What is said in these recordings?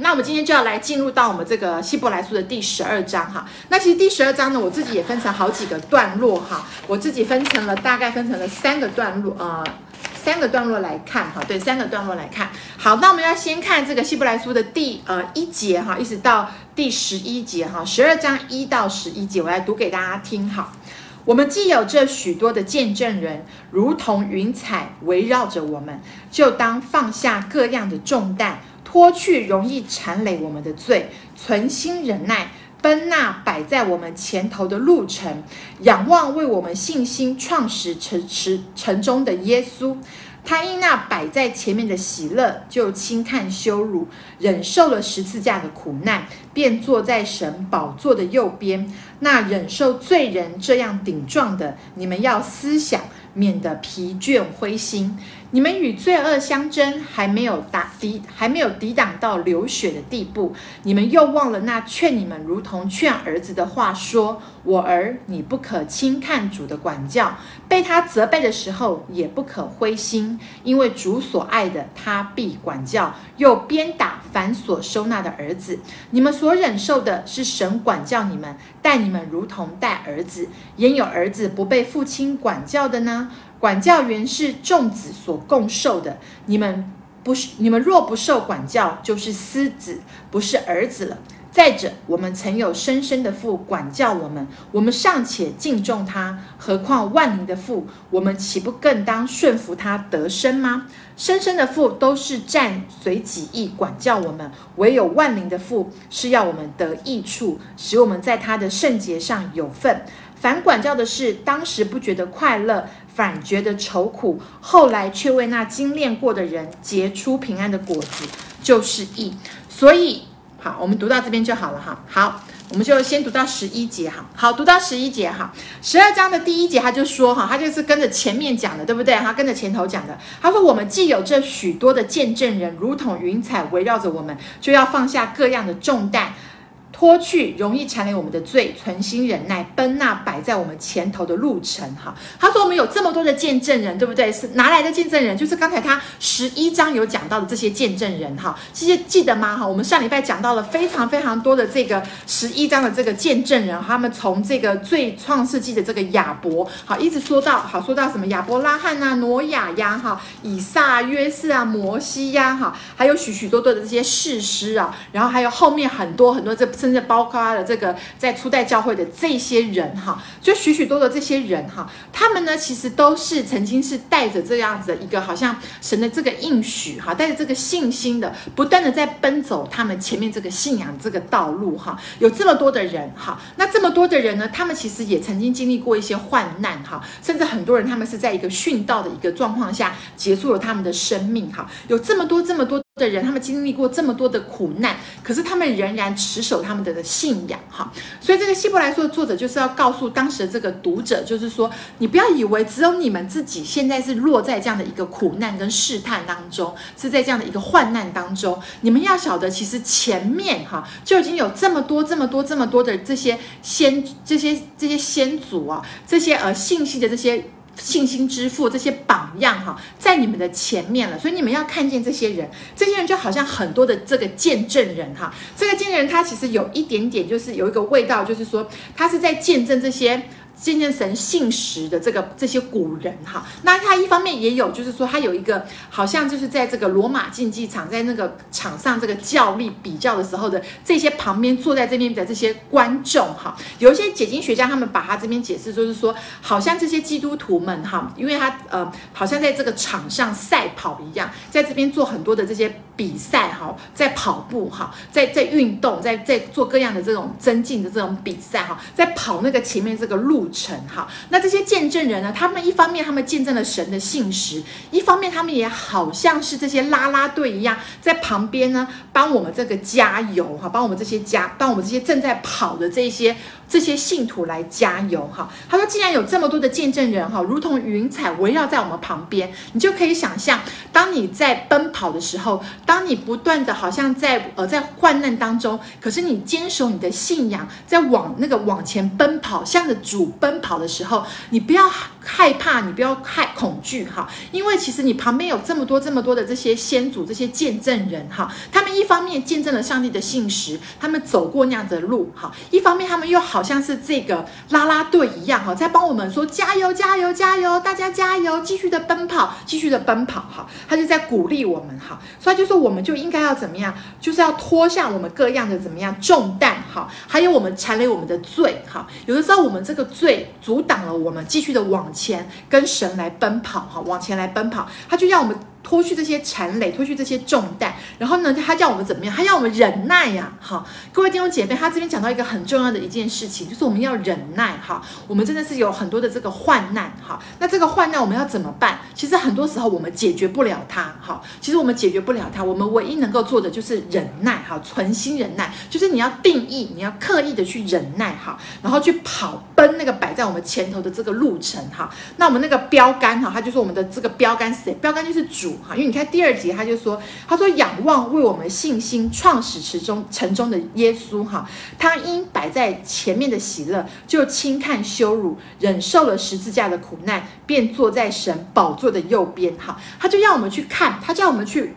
那我们今天就要来进入到我们这个希伯来书的第十二章哈。那其实第十二章呢，我自己也分成好几个段落哈，我自己分成了大概分成了三个段落啊。呃三个段落来看哈，对，三个段落来看。好，那我们要先看这个希伯来书的第呃一节哈，一直到第十一节哈，十二章一到十一节，我来读给大家听哈。我们既有这许多的见证人，如同云彩围绕着我们，就当放下各样的重担，脱去容易缠累我们的罪，存心忍耐。奔那摆在我们前头的路程，仰望为我们信心创始成始成中的耶稣。他因那摆在前面的喜乐，就轻看羞辱，忍受了十字架的苦难，便坐在神宝座的右边。那忍受罪人这样顶撞的，你们要思想，免得疲倦灰心。你们与罪恶相争，还没有打抵，还没有抵挡到流血的地步。你们又忘了那劝你们如同劝儿子的话说：“我儿，你不可轻看主的管教，被他责备的时候，也不可灰心，因为主所爱的，他必管教，又鞭打凡所收纳的儿子。你们所忍受的是神管教你们，待你们如同待儿子。焉有儿子不被父亲管教的呢？”管教原是众子所共受的，你们不是，你们若不受管教，就是私子，不是儿子了。再者，我们曾有深深的父管教我们，我们尚且敬重他，何况万灵的父？我们岂不更当顺服他得生吗？深深的父都是占随己意管教我们，唯有万灵的父是要我们得益处，使我们在他的圣洁上有份。反管教的是，当时不觉得快乐。反觉得愁苦，后来却为那精炼过的人结出平安的果子，就是义。所以，好，我们读到这边就好了哈。好，我们就先读到十一节哈。好，读到十一节哈。十二章的第一节他就说哈，他就是跟着前面讲的，对不对？他跟着前头讲的。他说：“我们既有这许多的见证人，如同云彩围绕着我们，就要放下各样的重担。”脱去容易缠累我们的罪，存心忍耐，奔那摆在我们前头的路程。哈，他说我们有这么多的见证人，对不对？是哪来的见证人？就是刚才他十一章有讲到的这些见证人。哈，这些记得吗？哈，我们上礼拜讲到了非常非常多的这个十一章的这个见证人，他们从这个最创世纪的这个亚伯，好，一直说到好，说到什么亚伯拉罕啊、挪亚呀、哈、以撒、约瑟啊、摩西呀，哈，还有许许多多的这些士师啊，然后还有后面很多很多这。甚至包括了这个在初代教会的这些人哈，就许许多多这些人哈，他们呢其实都是曾经是带着这样子的一个好像神的这个应许哈，带着这个信心的，不断的在奔走他们前面这个信仰这个道路哈。有这么多的人哈，那这么多的人呢，他们其实也曾经经历过一些患难哈，甚至很多人他们是在一个殉道的一个状况下结束了他们的生命哈。有这么多这么多。的人，他们经历过这么多的苦难，可是他们仍然持守他们的信仰，哈。所以这个希伯来书的作者就是要告诉当时的这个读者，就是说，你不要以为只有你们自己现在是落在这样的一个苦难跟试探当中，是在这样的一个患难当中。你们要晓得，其实前面哈就已经有这么多、这么多、这么多的这些先、这些这些先祖啊，这些呃信息的这些。信心之父这些榜样哈，在你们的前面了，所以你们要看见这些人，这些人就好像很多的这个见证人哈，这个见证人他其实有一点点就是有一个味道，就是说他是在见证这些。见证神信实的这个这些古人哈，那他一方面也有，就是说他有一个好像就是在这个罗马竞技场，在那个场上这个较力比较的时候的这些旁边坐在这边的这些观众哈，有一些解经学家他们把他这边解释就是说，好像这些基督徒们哈，因为他呃好像在这个场上赛跑一样，在这边做很多的这些比赛哈，在跑步哈，在在运动，在在做各样的这种增进的这种比赛哈，在跑那个前面这个路。程哈，那这些见证人呢？他们一方面他们见证了神的信实，一方面他们也好像是这些啦啦队一样，在旁边呢帮我们这个加油哈，帮我们这些加，帮我们这些正在跑的这些这些信徒来加油哈。他说，既然有这么多的见证人哈，如同云彩围绕在我们旁边，你就可以想象，当你在奔跑的时候，当你不断的好像在呃在患难当中，可是你坚守你的信仰，在往那个往前奔跑，向着主奔跑的时候，你不要害怕，你不要害恐惧哈，因为其实你旁边有这么多这么多的这些先祖、这些见证人哈，他们一方面见证了上帝的信实，他们走过那样的路哈，一方面他们又好好像是这个啦啦队一样哈，在帮我们说加油加油加油，大家加油，继续的奔跑，继续的奔跑哈，他就在鼓励我们哈，所以就说我们就应该要怎么样，就是要脱下我们各样的怎么样重担哈，还有我们缠累我们的罪哈，有的时候我们这个罪阻挡了我们继续的往前跟神来奔跑哈，往前来奔跑，他就要我们。脱去这些缠累，脱去这些重担，然后呢，他叫我们怎么样？他要我们忍耐呀！好，各位弟兄姐妹，他这边讲到一个很重要的一件事情，就是我们要忍耐哈。我们真的是有很多的这个患难哈，那这个患难我们要怎么办？其实很多时候我们解决不了它哈。其实我们解决不了它，我们唯一能够做的就是忍耐哈，存心忍耐，就是你要定义，你要刻意的去忍耐哈，然后去跑奔那个摆在我们前头的这个路程哈。那我们那个标杆哈，它就是我们的这个标杆是谁？标杆就是主。哈，因为你看第二节，他就说，他说仰望为我们信心创始成终成中的耶稣哈，他因摆在前面的喜乐，就轻看羞辱，忍受了十字架的苦难，便坐在神宝座的右边哈，他就要我们去看，他叫我们去。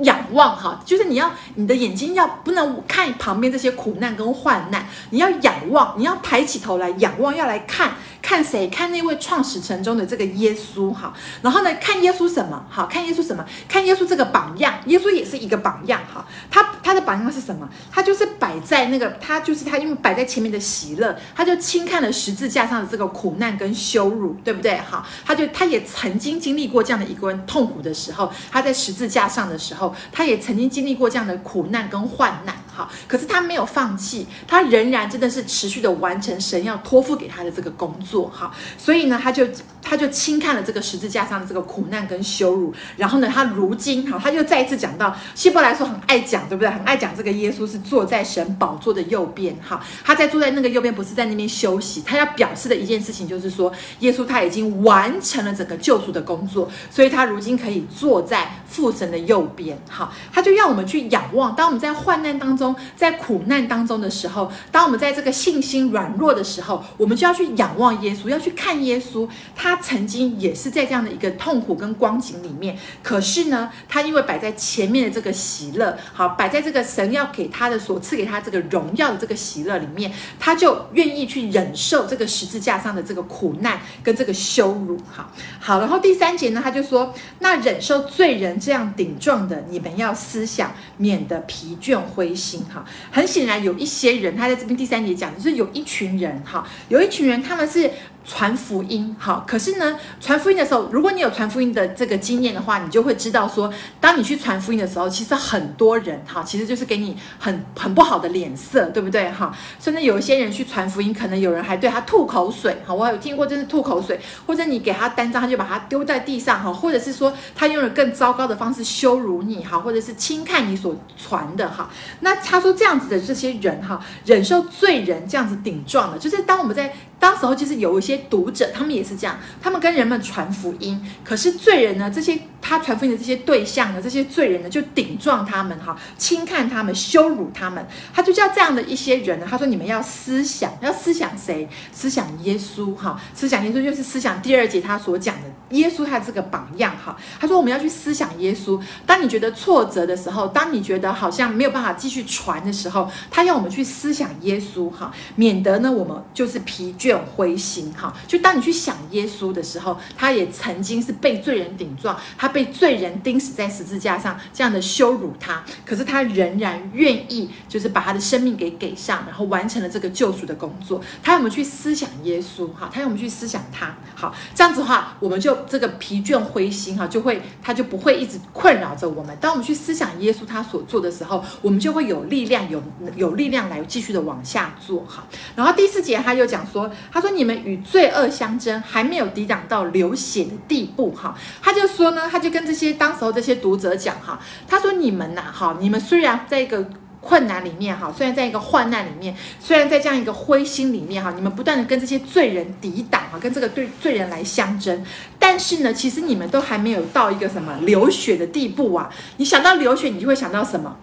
仰望哈，就是你要你的眼睛要不能看旁边这些苦难跟患难，你要仰望，你要抬起头来仰望，要来看看谁？看那位创始成中的这个耶稣哈。然后呢，看耶稣什么？好，看耶稣什么？看耶稣这个榜样，耶稣也是一个榜样哈。他他的榜样是什么？他就是摆在那个，他就是他因为摆在前面的喜乐，他就轻看了十字架上的这个苦难跟羞辱，对不对？哈，他就他也曾经经历过这样的一个痛苦的时候，他在十字架上的时候。他也曾经经历过这样的苦难跟患难，好，可是他没有放弃，他仍然真的是持续的完成神要托付给他的这个工作，哈，所以呢，他就他就轻看了这个十字架上的这个苦难跟羞辱，然后呢，他如今，哈，他就再一次讲到希伯来说很爱讲，对不对？很爱讲这个耶稣是坐在神宝座的右边，哈，他在坐在那个右边，不是在那边休息，他要表示的一件事情就是说，耶稣他已经完成了整个救赎的工作，所以他如今可以坐在父神的右边。好，他就要我们去仰望。当我们在患难当中，在苦难当中的时候，当我们在这个信心软弱的时候，我们就要去仰望耶稣，要去看耶稣。他曾经也是在这样的一个痛苦跟光景里面，可是呢，他因为摆在前面的这个喜乐，好，摆在这个神要给他的所赐给他这个荣耀的这个喜乐里面，他就愿意去忍受这个十字架上的这个苦难跟这个羞辱。好，好，然后第三节呢，他就说，那忍受罪人这样顶撞的。你们要思想，免得疲倦灰心哈。很显然，有一些人，他在这边第三节讲，就是有一群人哈，有一群人，他们是。传福音，好，可是呢，传福音的时候，如果你有传福音的这个经验的话，你就会知道说，当你去传福音的时候，其实很多人哈，其实就是给你很很不好的脸色，对不对哈？甚至有一些人去传福音，可能有人还对他吐口水，哈，我有听过，真是吐口水，或者你给他单张，他就把他丢在地上，哈，或者是说他用了更糟糕的方式羞辱你，哈，或者是轻看你所传的，哈。那他说这样子的这些人，哈，忍受罪人这样子顶撞的，就是当我们在。当时候就是有一些读者，他们也是这样，他们跟人们传福音，可是罪人呢，这些他传福音的这些对象呢，这些罪人呢，就顶撞他们哈，轻看他们，羞辱他们，他就叫这样的一些人呢，他说你们要思想，要思想谁？思想耶稣哈，思想耶稣就是思想第二节他所讲的耶稣他这个榜样哈，他说我们要去思想耶稣。当你觉得挫折的时候，当你觉得好像没有办法继续传的时候，他要我们去思想耶稣哈，免得呢我们就是疲倦。灰心哈，就当你去想耶稣的时候，他也曾经是被罪人顶撞，他被罪人钉死在十字架上，这样的羞辱他，可是他仍然愿意，就是把他的生命给给上，然后完成了这个救赎的工作。他要我们去思想耶稣哈，他要我们去思想他，好，这样子的话，我们就这个疲倦灰心哈，就会他就不会一直困扰着我们。当我们去思想耶稣他所做的时候，我们就会有力量，有有力量来继续的往下做哈。然后第四节他又讲说。他说：“你们与罪恶相争，还没有抵挡到流血的地步，哈。”他就说呢，他就跟这些当时候这些读者讲，哈，他说：“你们呐，哈，你们虽然在一个。”困难里面哈，虽然在一个患难里面，虽然在这样一个灰心里面哈，你们不断的跟这些罪人抵挡哈，跟这个对罪人来相争，但是呢，其实你们都还没有到一个什么流血的地步啊！你想到流血，你就会想到什么？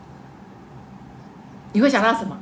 你会想到什么？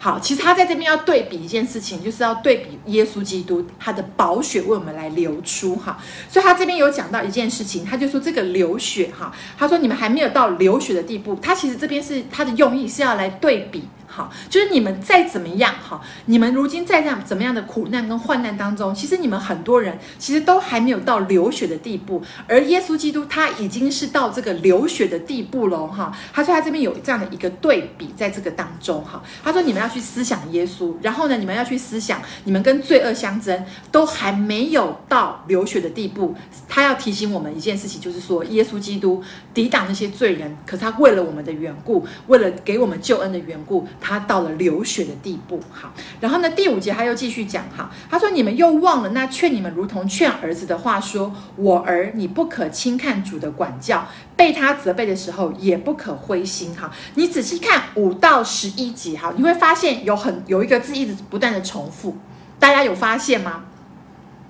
好，其实他在这边要对比一件事情，就是要对比耶稣基督他的宝血为我们来流出哈。所以他这边有讲到一件事情，他就说这个流血哈，他说你们还没有到流血的地步，他其实这边是他的用意是要来对比。好，就是你们再怎么样，哈，你们如今在这样怎么样的苦难跟患难当中，其实你们很多人其实都还没有到流血的地步，而耶稣基督他已经是到这个流血的地步了，哈。他说他这边有这样的一个对比，在这个当中，哈，他说你们要去思想耶稣，然后呢，你们要去思想你们跟罪恶相争，都还没有到流血的地步。他要提醒我们一件事情，就是说耶稣基督抵挡那些罪人，可是他为了我们的缘故，为了给我们救恩的缘故。他到了流血的地步，好，然后呢，第五节他又继续讲，哈，他说：“你们又忘了那劝你们如同劝儿子的话，说，我儿，你不可轻看主的管教，被他责备的时候，也不可灰心。”哈，你仔细看五到十一节，哈，你会发现有很有一个字一直不断的重复，大家有发现吗？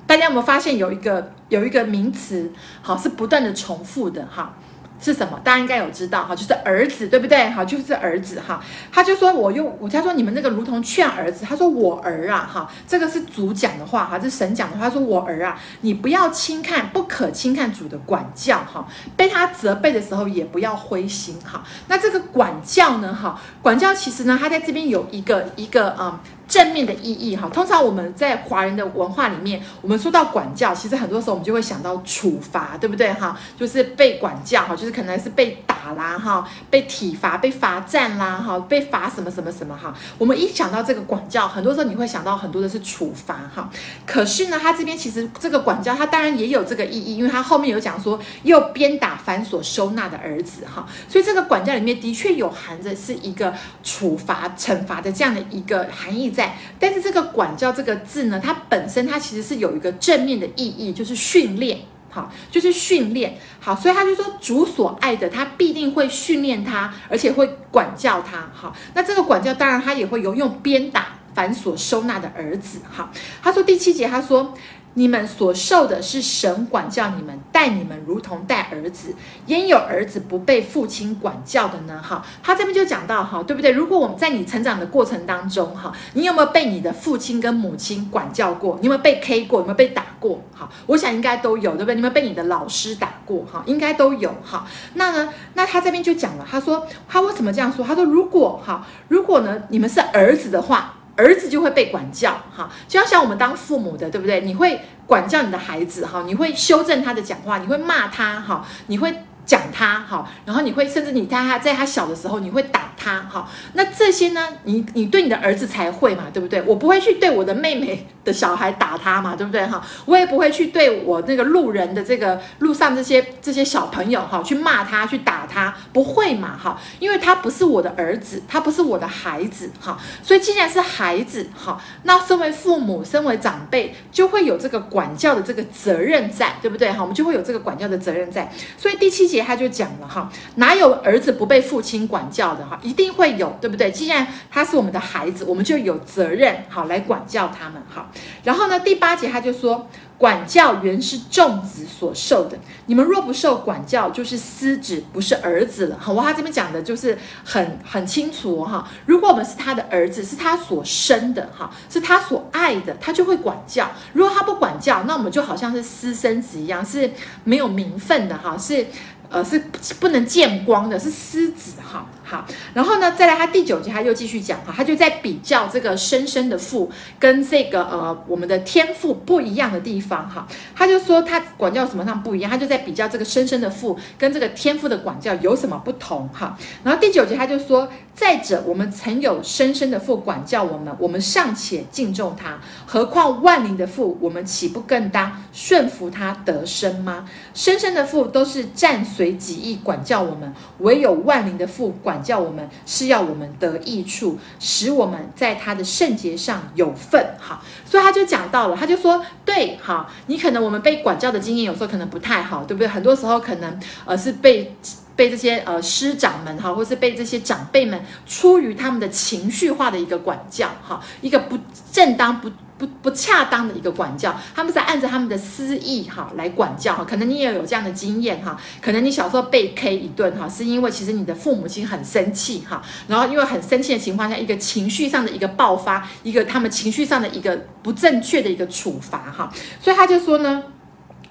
大家有没有发现有一个有一个名词，好，是不断的重复的，哈。是什么？大家应该有知道哈，就是儿子，对不对？哈，就是儿子哈。他就说，我用我他说你们那个如同劝儿子，他说我儿啊哈，这个是主讲的话哈，是神讲的话。他说我儿啊，你不要轻看，不可轻看主的管教哈，被他责备的时候也不要灰心哈。那这个管教呢哈，管教其实呢，他在这边有一个一个嗯。正面的意义哈，通常我们在华人的文化里面，我们说到管教，其实很多时候我们就会想到处罚，对不对哈？就是被管教哈，就是可能是被打啦哈，被体罚、被罚站啦哈，被罚什么什么什么哈。我们一想到这个管教，很多时候你会想到很多的是处罚哈。可是呢，他这边其实这个管教，他当然也有这个意义，因为他后面有讲说又鞭打反所收纳的儿子哈，所以这个管教里面的确有含着是一个处罚、惩罚的这样的一个含义。在，但是这个管教这个字呢，它本身它其实是有一个正面的意义，就是训练，好，就是训练，好，所以他就说主所爱的，他必定会训练他，而且会管教他，好，那这个管教当然他也会有用鞭打凡所收纳的儿子，好，他说第七节他说。你们所受的是神管教你们，待你们如同待儿子。焉有儿子不被父亲管教的呢？哈，他这边就讲到哈，对不对？如果我们在你成长的过程当中，哈，你有没有被你的父亲跟母亲管教过？你有没有被 K 过？有没有被打过？哈，我想应该都有，对不对？你们被你的老师打过？哈，应该都有。哈，那呢？那他这边就讲了，他说他为什么这样说？他说如果哈，如果呢，你们是儿子的话。儿子就会被管教，哈，就要像我们当父母的，对不对？你会管教你的孩子，哈，你会修正他的讲话，你会骂他，哈，你会讲他，哈，然后你会甚至你在他在他小的时候，你会打他，哈，那这些呢，你你对你的儿子才会嘛，对不对？我不会去对我的妹妹的小孩打他嘛，对不对哈？我也不会去对我那个路人的这个路上这些这些小朋友哈去骂他去打他，不会嘛哈？因为他不是我的儿子，他不是我的孩子哈。所以既然是孩子哈，那身为父母、身为长辈，就会有这个管教的这个责任在，对不对哈？我们就会有这个管教的责任在。所以第七节他就讲了哈，哪有儿子不被父亲管教的哈？一定会有，对不对？既然他是我们的孩子，我们就有责任好来管教他们哈。然后呢，第八节他就说，管教原是众子所受的，你们若不受管教，就是私子，不是儿子了。好，我他这边讲的就是很很清楚哈。如果我们是他的儿子，是他所生的哈，是他所爱的，他就会管教。如果他不管教，那我们就好像是私生子一样，是没有名分的哈，是。呃，是不能见光的，是私子哈。好，然后呢，再来他第九节，他又继续讲哈，他就在比较这个深深的父跟这个呃我们的天赋不一样的地方哈。他就说他管教什么上不一样，他就在比较这个深深的父跟这个天赋的管教有什么不同哈。然后第九节他就说，再者我们曾有深深的父管教我们，我们尚且敬重他，何况万灵的父，我们岂不更当顺服他得生吗？深深的父都是暂。随己意管教我们，唯有万灵的父管教我们，是要我们得益处，使我们在他的圣洁上有份。好，所以他就讲到了，他就说，对，好，你可能我们被管教的经验有时候可能不太好，对不对？很多时候可能呃是被。被这些呃师长们哈，或是被这些长辈们出于他们的情绪化的一个管教哈，一个不正当不。不不恰当的一个管教，他们是按着他们的私意哈来管教哈，可能你也有这样的经验哈，可能你小时候被 K 一顿哈，是因为其实你的父母亲很生气哈，然后因为很生气的情况下，一个情绪上的一个爆发，一个他们情绪上的一个不正确的一个处罚哈，所以他就说呢。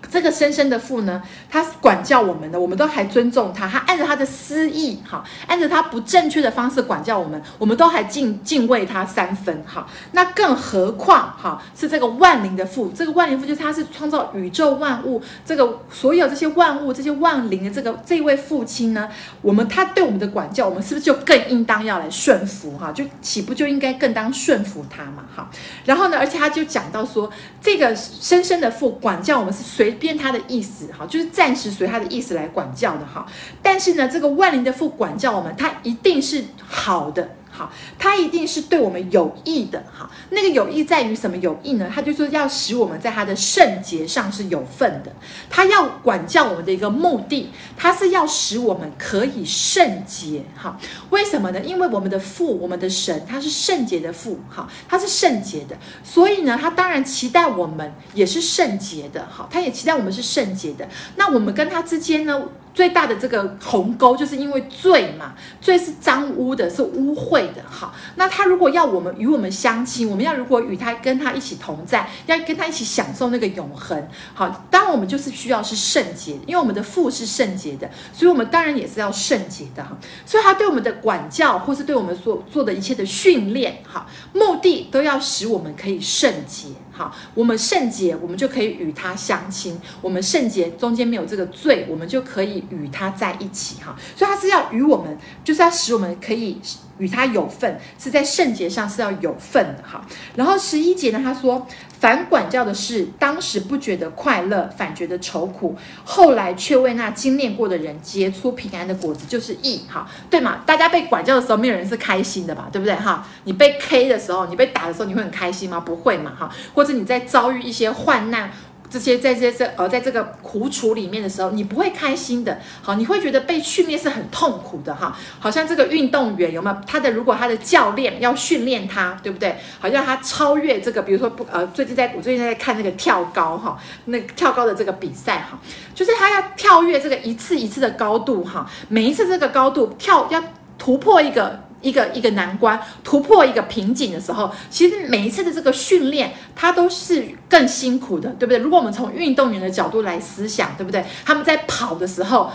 这个生身的父呢，他管教我们的，我们都还尊重他，他按照他的私意，哈，按照他不正确的方式管教我们，我们都还敬敬畏他三分，哈，那更何况，哈，是这个万灵的父，这个万灵父就是他是创造宇宙万物，这个所有这些万物，这些万灵的这个这位父亲呢，我们他对我们的管教，我们是不是就更应当要来顺服，哈，就岂不就应该更当顺服他嘛，哈，然后呢，而且他就讲到说，这个生身的父管教我们是随。变他的意思哈，就是暂时随他的意思来管教的哈。但是呢，这个万灵的父管教我们，他一定是好的。好，他一定是对我们有益的。哈，那个有益在于什么有益呢？他就说要使我们在他的圣洁上是有份的。他要管教我们的一个目的，他是要使我们可以圣洁。哈，为什么呢？因为我们的父，我们的神，他是圣洁的父。哈，他是圣洁的，所以呢，他当然期待我们也是圣洁的。哈，他也期待我们是圣洁的。那我们跟他之间呢？最大的这个鸿沟，就是因为罪嘛，罪是脏污的，是污秽的。好，那他如果要我们与我们相亲，我们要如果与他跟他一起同在，要跟他一起享受那个永恒。好，当然我们就是需要是圣洁，因为我们的父是圣洁的，所以我们当然也是要圣洁的哈。所以他对我们的管教，或是对我们所做的一切的训练，哈，目的都要使我们可以圣洁。好，我们圣洁，我们就可以与他相亲。我们圣洁中间没有这个罪，我们就可以与他在一起。哈，所以他是要与我们，就是要使我们可以。与他有份，是在圣洁上是要有份的哈。然后十一节呢，他说：“反管教的是，当时不觉得快乐，反觉得愁苦；后来却为那经练过的人结出平安的果子，就是义。”哈，对嘛？大家被管教的时候，没有人是开心的吧？对不对？哈，你被 K 的时候，你被打的时候，你会很开心吗？不会嘛？哈，或者你在遭遇一些患难。这些在这这呃，在这个苦楚里面的时候，你不会开心的，好，你会觉得被训练是很痛苦的哈。好像这个运动员有没有他的？如果他的教练要训练他，对不对？好像他超越这个，比如说不呃，最近在我最近在看那个跳高哈，那跳高的这个比赛哈，就是他要跳跃这个一次一次的高度哈，每一次这个高度跳要突破一个。一个一个难关，突破一个瓶颈的时候，其实每一次的这个训练，它都是更辛苦的，对不对？如果我们从运动员的角度来思想，对不对？他们在跑的时候。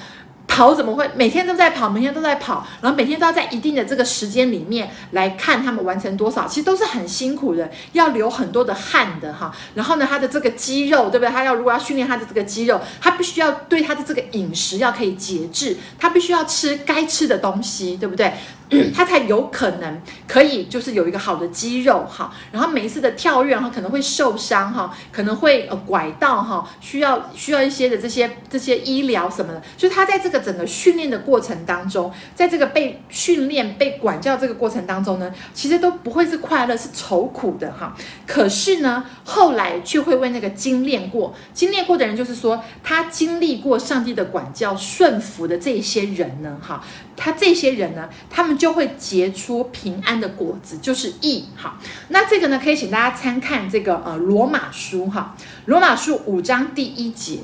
跑怎么会每天都在跑，每天都在跑，然后每天都要在一定的这个时间里面来看他们完成多少，其实都是很辛苦的，要流很多的汗的哈。然后呢，他的这个肌肉，对不对？他要如果要训练他的这个肌肉，他必须要对他的这个饮食要可以节制，他必须要吃该吃的东西，对不对？他才有可能可以就是有一个好的肌肉哈。然后每一次的跳跃，然后可能会受伤哈，可能会呃拐到哈，需要需要一些的这些这些医疗什么的，就他在这个。整个训练的过程当中，在这个被训练、被管教这个过程当中呢，其实都不会是快乐，是愁苦的哈。可是呢，后来却会为那个经练过、经练过的人，就是说他经历过上帝的管教、顺服的这些人呢，哈，他这些人呢，他们就会结出平安的果子，就是义。哈，那这个呢，可以请大家参看这个呃罗马书哈，罗马书五章第一节。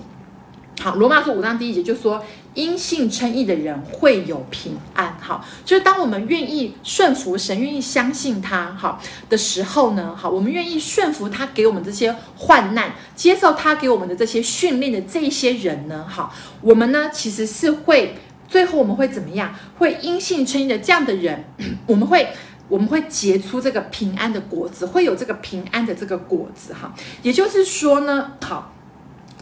好，罗马书五章第一节就说。因信称义的人会有平安，好，就是当我们愿意顺服神，愿意相信他，好的时候呢，好，我们愿意顺服他给我们这些患难，接受他给我们的这些训练的这些人呢，好，我们呢其实是会最后我们会怎么样？会因信称义的这样的人，我们会我们会结出这个平安的果子，会有这个平安的这个果子，哈，也就是说呢，好。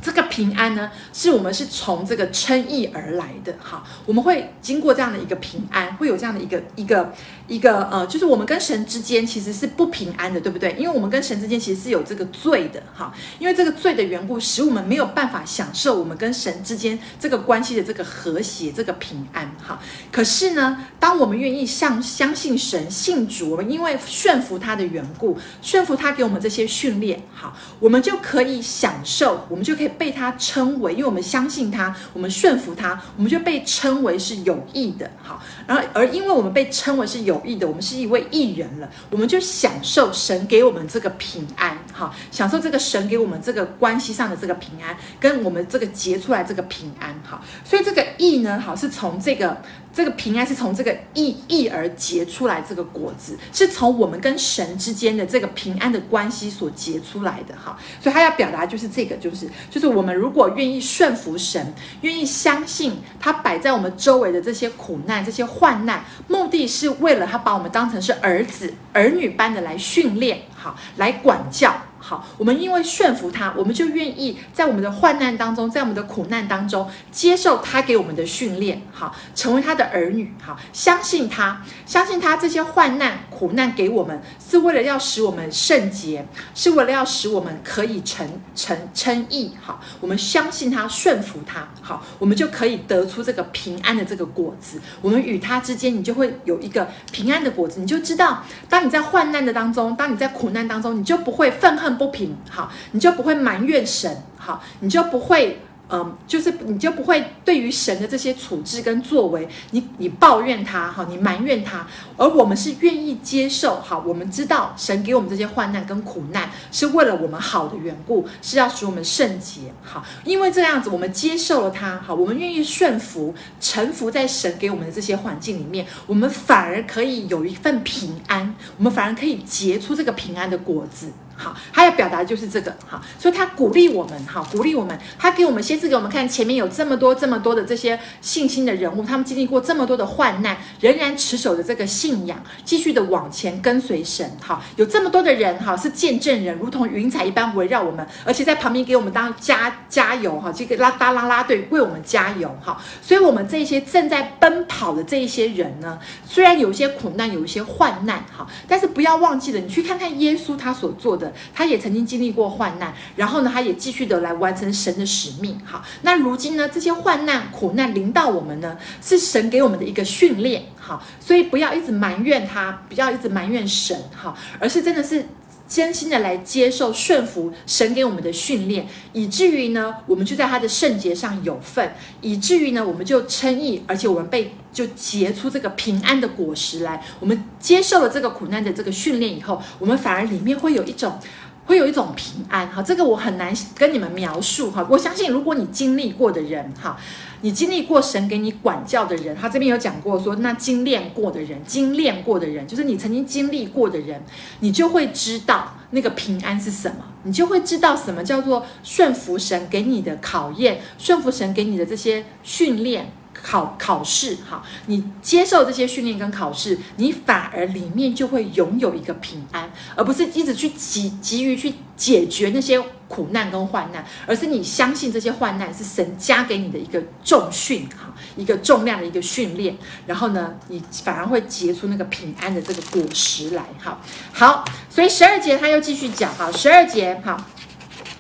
这个平安呢，是我们是从这个称义而来的，哈，我们会经过这样的一个平安，会有这样的一个一个一个呃，就是我们跟神之间其实是不平安的，对不对？因为我们跟神之间其实是有这个罪的，哈，因为这个罪的缘故，使我们没有办法享受我们跟神之间这个关系的这个和谐、这个平安，哈。可是呢，当我们愿意相相信神、信主，我们因为顺服他的缘故，顺服他给我们这些训练，好，我们就可以享受，我们就可以。被他称为，因为我们相信他，我们顺服他，我们就被称为是有义的。好，然后而因为我们被称为是有义的，我们是一位艺人了，我们就享受神给我们这个平安。好，享受这个神给我们这个关系上的这个平安，跟我们这个结出来这个平安。好，所以这个义呢，好是从这个。这个平安是从这个义义而结出来，这个果子是从我们跟神之间的这个平安的关系所结出来的哈，所以他要表达就是这个，就是就是我们如果愿意顺服神，愿意相信他摆在我们周围的这些苦难、这些患难，目的是为了他把我们当成是儿子、儿女般的来训练，好，来管教。好，我们因为顺服他，我们就愿意在我们的患难当中，在我们的苦难当中接受他给我们的训练，好，成为他的儿女，好，相信他，相信他这些患难苦难给我们，是为了要使我们圣洁，是为了要使我们可以成成称义，好，我们相信他，顺服他，好，我们就可以得出这个平安的这个果子。我们与他之间，你就会有一个平安的果子，你就知道，当你在患难的当中，当你在苦难当中，你就不会愤恨。不平，好，你就不会埋怨神，好，你就不会。嗯，就是你就不会对于神的这些处置跟作为，你你抱怨他哈，你埋怨他，而我们是愿意接受哈。我们知道神给我们这些患难跟苦难是为了我们好的缘故，是要使我们圣洁好。因为这样子，我们接受了他好，我们愿意顺服臣服在神给我们的这些环境里面，我们反而可以有一份平安，我们反而可以结出这个平安的果子。好，他要表达的就是这个，好，所以他鼓励我们，好，鼓励我们，他给我们先是给我们看前面有这么多这么多的这些信心的人物，他们经历过这么多的患难，仍然持守着这个信仰，继续的往前跟随神，好，有这么多的人，哈，是见证人，如同云彩一般围绕我们，而且在旁边给我们当加加油，哈，这个拉拉拉拉队为我们加油，哈，所以我们这些正在奔跑的这一些人呢，虽然有一些苦难，有一些患难，哈，但是不要忘记了，你去看看耶稣他所做的。他也曾经经历过患难，然后呢，他也继续的来完成神的使命。好，那如今呢，这些患难苦难临到我们呢，是神给我们的一个训练。好，所以不要一直埋怨他，不要一直埋怨神。哈，而是真的是真心的来接受顺服神给我们的训练，以至于呢，我们就在他的圣洁上有份，以至于呢，我们就称义，而且我们被。就结出这个平安的果实来。我们接受了这个苦难的这个训练以后，我们反而里面会有一种，会有一种平安。哈，这个我很难跟你们描述。哈，我相信如果你经历过的人，哈，你经历过神给你管教的人，他这边有讲过说，那精炼过的人，精炼过的人，就是你曾经经历过的人，你就会知道那个平安是什么，你就会知道什么叫做顺服神给你的考验，顺服神给你的这些训练。考考试，哈，你接受这些训练跟考试，你反而里面就会拥有一个平安，而不是一直去急急于去解决那些苦难跟患难，而是你相信这些患难是神加给你的一个重训，哈，一个重量的一个训练，然后呢，你反而会结出那个平安的这个果实来，哈，好，所以十二节他又继续讲，哈，十二节，哈。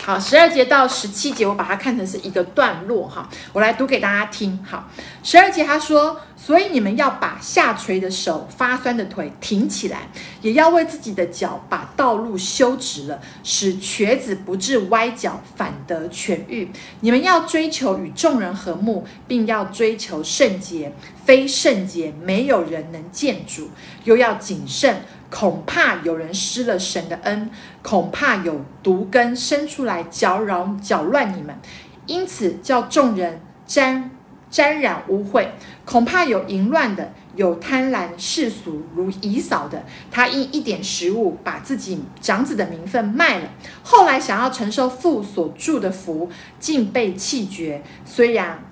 好，十二节到十七节，我把它看成是一个段落哈，我来读给大家听。好，十二节他说，所以你们要把下垂的手、发酸的腿挺起来，也要为自己的脚把道路修直了，使瘸子不致歪脚，反得痊愈。你们要追求与众人和睦，并要追求圣洁，非圣洁，没有人能见主。又要谨慎。恐怕有人失了神的恩，恐怕有毒根生出来搅扰搅乱你们，因此叫众人沾沾染污秽。恐怕有淫乱的，有贪婪世俗如以扫的，他因一点食物把自己长子的名分卖了，后来想要承受父所祝的福，竟被弃绝。虽然。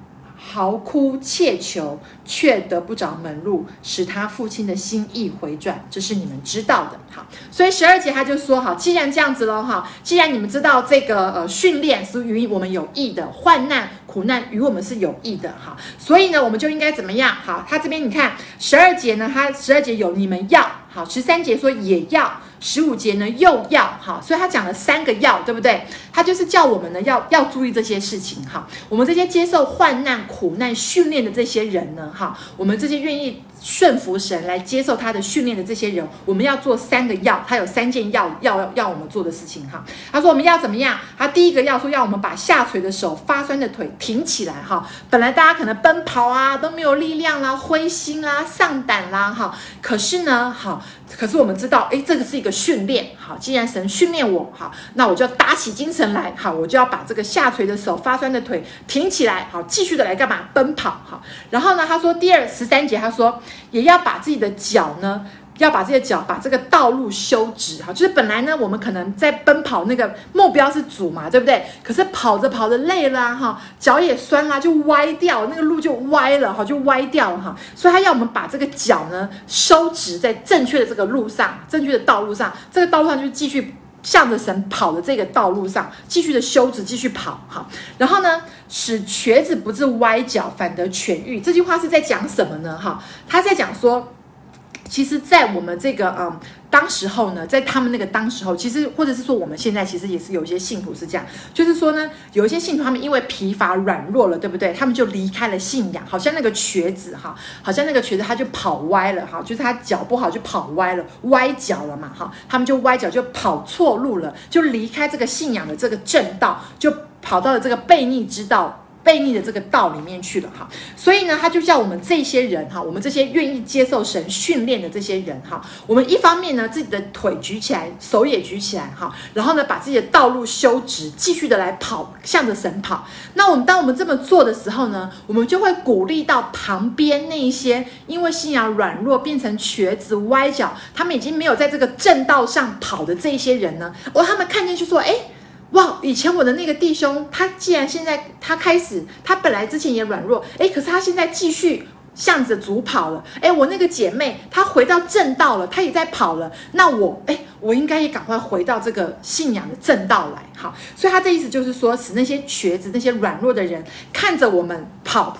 嚎哭切求，却得不着门路，使他父亲的心意回转，这是你们知道的。好，所以十二节他就说：好，既然这样子了，哈，既然你们知道这个呃训练是与我们有益的，患难苦难与我们是有益的，哈，所以呢，我们就应该怎么样？好，他这边你看十二节呢，他十二节有你们要好，十三节说也要。十五节呢又要哈，所以他讲了三个要，对不对？他就是叫我们呢要要注意这些事情哈。我们这些接受患难苦难训练的这些人呢哈，我们这些愿意顺服神来接受他的训练的这些人，我们要做三个要，他有三件要要要我们做的事情哈。他说我们要怎么样？他第一个要说要我们把下垂的手、发酸的腿挺起来哈。本来大家可能奔跑啊都没有力量啦、灰心啦、丧胆啦哈。可是呢，好，可是我们知道，诶，这个是一个训练。好，既然神训练我，好，那我就要打起精神来，好，我就要把这个下垂的手、发酸的腿挺起来，好，继续的来干嘛？奔跑，好。然后呢，他说第二十三节，他说。也要把自己的脚呢，要把这些脚把这个道路修直哈，就是本来呢，我们可能在奔跑那个目标是主嘛，对不对？可是跑着跑着累了哈，脚也酸啦，就歪掉，那个路就歪了哈，就歪掉了哈。所以他要我们把这个脚呢收直在正确的这个路上，正确的道路上，这个道路上就继续。向着神跑的这个道路上，继续的修直，继续跑哈。然后呢，使瘸子不致歪脚，反得痊愈。这句话是在讲什么呢？哈，他在讲说，其实，在我们这个嗯。当时候呢，在他们那个当时候，其实或者是说我们现在其实也是有一些信徒是这样，就是说呢，有一些信徒他们因为疲乏软弱了，对不对？他们就离开了信仰，好像那个瘸子哈，好像那个瘸子他就跑歪了哈，就是他脚不好就跑歪了，歪脚了嘛哈，他们就歪脚就跑错路了，就离开这个信仰的这个正道，就跑到了这个悖逆之道。悖逆的这个道里面去了哈，所以呢，他就叫我们这些人哈，我们这些愿意接受神训练的这些人哈，我们一方面呢，自己的腿举起来，手也举起来哈，然后呢，把自己的道路修直，继续的来跑，向着神跑。那我们当我们这么做的时候呢，我们就会鼓励到旁边那一些因为信仰软弱变成瘸子歪脚，他们已经没有在这个正道上跑的这一些人呢，哦，他们看见就说，哎。哇！以前我的那个弟兄，他既然现在他开始，他本来之前也软弱，诶，可是他现在继续向着主跑了。诶，我那个姐妹，她回到正道了，她也在跑了。那我，诶，我应该也赶快回到这个信仰的正道来。好，所以他的意思就是说，使那些瘸子、那些软弱的人看着我们跑。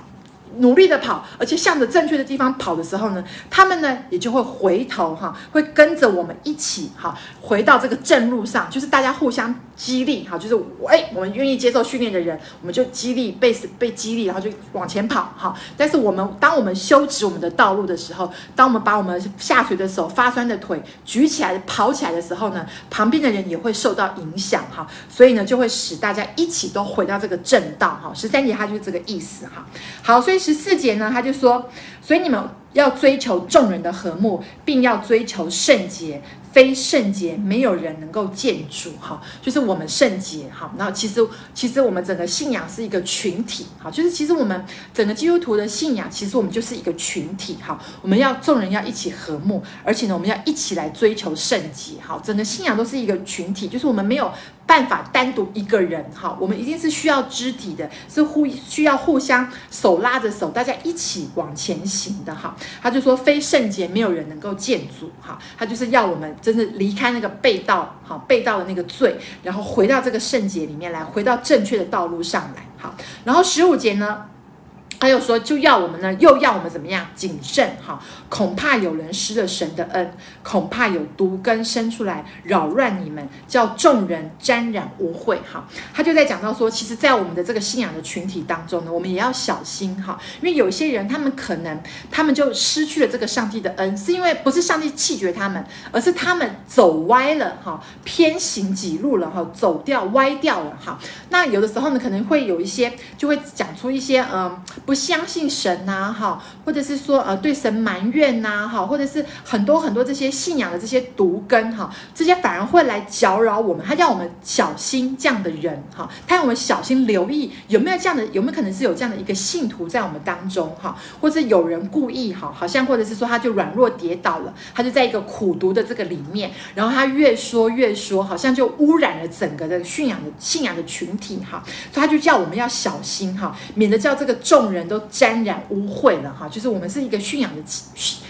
努力的跑，而且向着正确的地方跑的时候呢，他们呢也就会回头哈，会跟着我们一起哈，回到这个正路上，就是大家互相激励哈，就是哎，我们愿意接受训练的人，我们就激励被被激励，然后就往前跑哈。但是我们当我们修直我们的道路的时候，当我们把我们下垂的手、发酸的腿举起来跑起来的时候呢，旁边的人也会受到影响哈，所以呢就会使大家一起都回到这个正道哈。十三节它就是这个意思哈。好，所以。十四节呢，他就说，所以你们要追求众人的和睦，并要追求圣洁。非圣洁，没有人能够见主。哈，就是我们圣洁。哈，那其实其实我们整个信仰是一个群体。哈，就是其实我们整个基督徒的信仰，其实我们就是一个群体。哈，我们要众人要一起和睦，而且呢，我们要一起来追求圣洁。哈，整个信仰都是一个群体，就是我们没有办法单独一个人。哈，我们一定是需要肢体的，是互需要互相手拉着手，大家一起往前行的。哈，他就说，非圣洁，没有人能够见主。哈，他就是要我们。真的离开那个被盗，哈，被盗的那个罪，然后回到这个圣洁里面来，回到正确的道路上来，哈。然后十五节呢？他又说，就要我们呢，又要我们怎么样谨慎哈？恐怕有人失了神的恩，恐怕有毒根生出来扰乱你们，叫众人沾染污秽哈。他就在讲到说，其实，在我们的这个信仰的群体当中呢，我们也要小心哈，因为有些人他们可能他们就失去了这个上帝的恩，是因为不是上帝弃绝他们，而是他们走歪了哈，偏行己路了哈，走掉歪掉了哈。那有的时候呢，可能会有一些就会讲出一些嗯。不相信神呐，哈，或者是说呃对神埋怨呐，哈，或者是很多很多这些信仰的这些毒根哈，这些反而会来搅扰我们。他叫我们小心这样的人哈，他让我们小心留意有没有这样的，有没有可能是有这样的一个信徒在我们当中哈，或者有人故意哈，好像或者是说他就软弱跌倒了，他就在一个苦毒的这个里面，然后他越说越说，好像就污染了整个的信仰的信仰的群体哈，所以他就叫我们要小心哈，免得叫这个众。人都沾染污秽了哈，就是我们是一个信仰的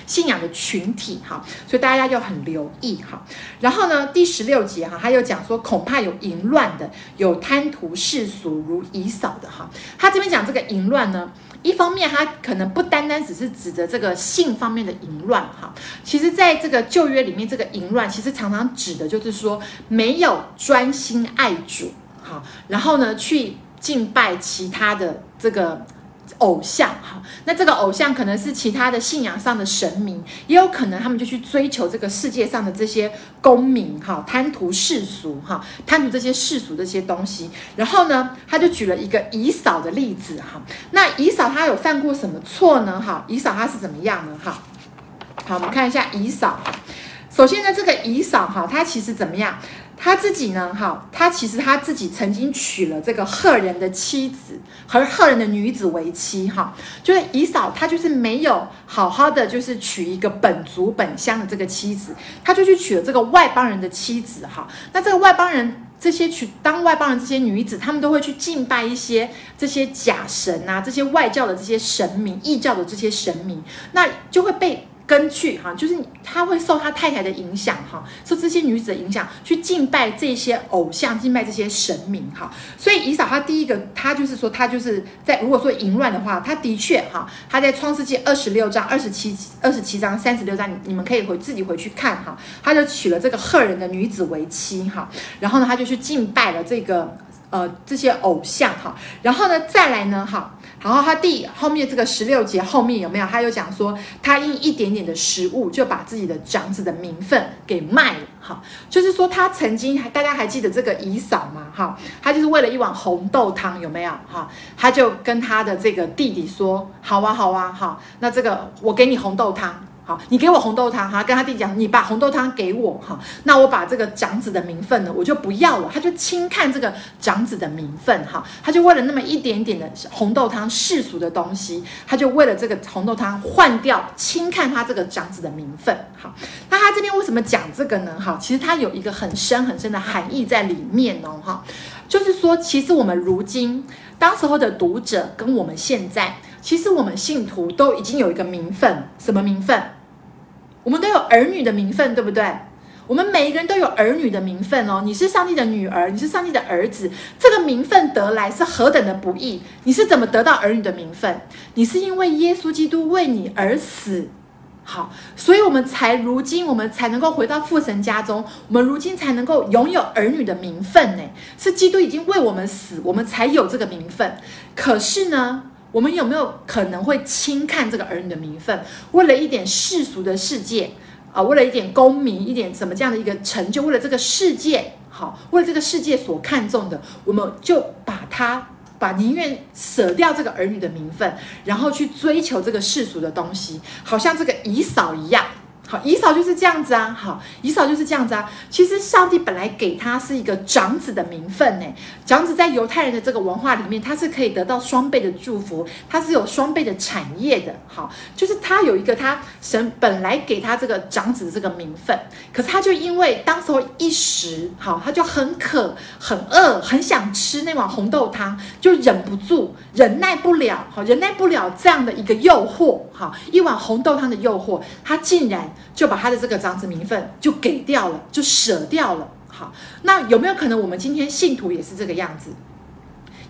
信仰的群体哈，所以大家要很留意哈。然后呢，第十六节哈，他又讲说，恐怕有淫乱的，有贪图世俗如以扫的哈。他这边讲这个淫乱呢，一方面他可能不单单只是指着这个性方面的淫乱哈，其实在这个旧约里面，这个淫乱其实常常指的就是说没有专心爱主哈，然后呢去敬拜其他的这个。偶像哈，那这个偶像可能是其他的信仰上的神明，也有可能他们就去追求这个世界上的这些功名哈，贪图世俗哈，贪图这些世俗这些东西。然后呢，他就举了一个以扫的例子哈。那以扫他有犯过什么错呢？哈，以扫他是怎么样呢？哈，好，我们看一下以扫。首先呢，这个以扫哈，他其实怎么样？他自己呢，哈，他其实他自己曾经娶了这个赫人的妻子和赫人的女子为妻，哈，就是以扫，他就是没有好好的就是娶一个本族本乡的这个妻子，他就去娶了这个外邦人的妻子，哈，那这个外邦人这些娶当外邦人这些女子，他们都会去敬拜一些这些假神啊，这些外教的这些神明，异教的这些神明，那就会被。根据哈，就是他会受他太太的影响哈，受这些女子的影响去敬拜这些偶像，敬拜这些神明哈。所以以扫他第一个，他就是说他就是在如果说淫乱的话，他的确哈，他在创世纪二十六章、二十七、二十七章、三十六章，你你们可以回自己回去看哈。他就娶了这个赫人的女子为妻哈，然后呢，他就去敬拜了这个呃这些偶像哈，然后呢再来呢哈。然后他第后面这个十六节后面有没有？他又讲说，他因一点点的食物就把自己的长子的名分给卖了。哈，就是说他曾经还大家还记得这个姨嫂吗？哈，他就是为了一碗红豆汤，有没有？哈，他就跟他的这个弟弟说：好啊，好啊，好，那这个我给你红豆汤。好，你给我红豆汤哈，跟他弟讲，你把红豆汤给我哈，那我把这个长子的名分呢，我就不要了。他就轻看这个长子的名分哈，他就为了那么一点点的红豆汤世俗的东西，他就为了这个红豆汤换掉，轻看他这个长子的名分。好，那他这边为什么讲这个呢？哈，其实他有一个很深很深的含义在里面哦，哈，就是说，其实我们如今当时候的读者跟我们现在。其实我们信徒都已经有一个名分，什么名分？我们都有儿女的名分，对不对？我们每一个人都有儿女的名分哦。你是上帝的女儿，你是上帝的儿子，这个名分得来是何等的不易？你是怎么得到儿女的名分？你是因为耶稣基督为你而死，好，所以我们才如今我们才能够回到父神家中，我们如今才能够拥有儿女的名分呢。是基督已经为我们死，我们才有这个名分。可是呢？我们有没有可能会轻看这个儿女的名分？为了一点世俗的世界啊，为了一点功名，一点什么这样的一个成就，为了这个世界好，为了这个世界所看重的，我们就把它把宁愿舍掉这个儿女的名分，然后去追求这个世俗的东西，好像这个以扫一样。好，以扫就是这样子啊。好，以扫就是这样子啊。其实上帝本来给他是一个长子的名分呢。长子在犹太人的这个文化里面，他是可以得到双倍的祝福，他是有双倍的产业的。好，就是他有一个他神本来给他这个长子的这个名分，可是他就因为当时候一时好，他就很渴、很饿、很想吃那碗红豆汤，就忍不住、忍耐不了，好，忍耐不了这样的一个诱惑，好，一碗红豆汤的诱惑，他竟然。就把他的这个长子名分就给掉了，就舍掉了。好，那有没有可能我们今天信徒也是这个样子？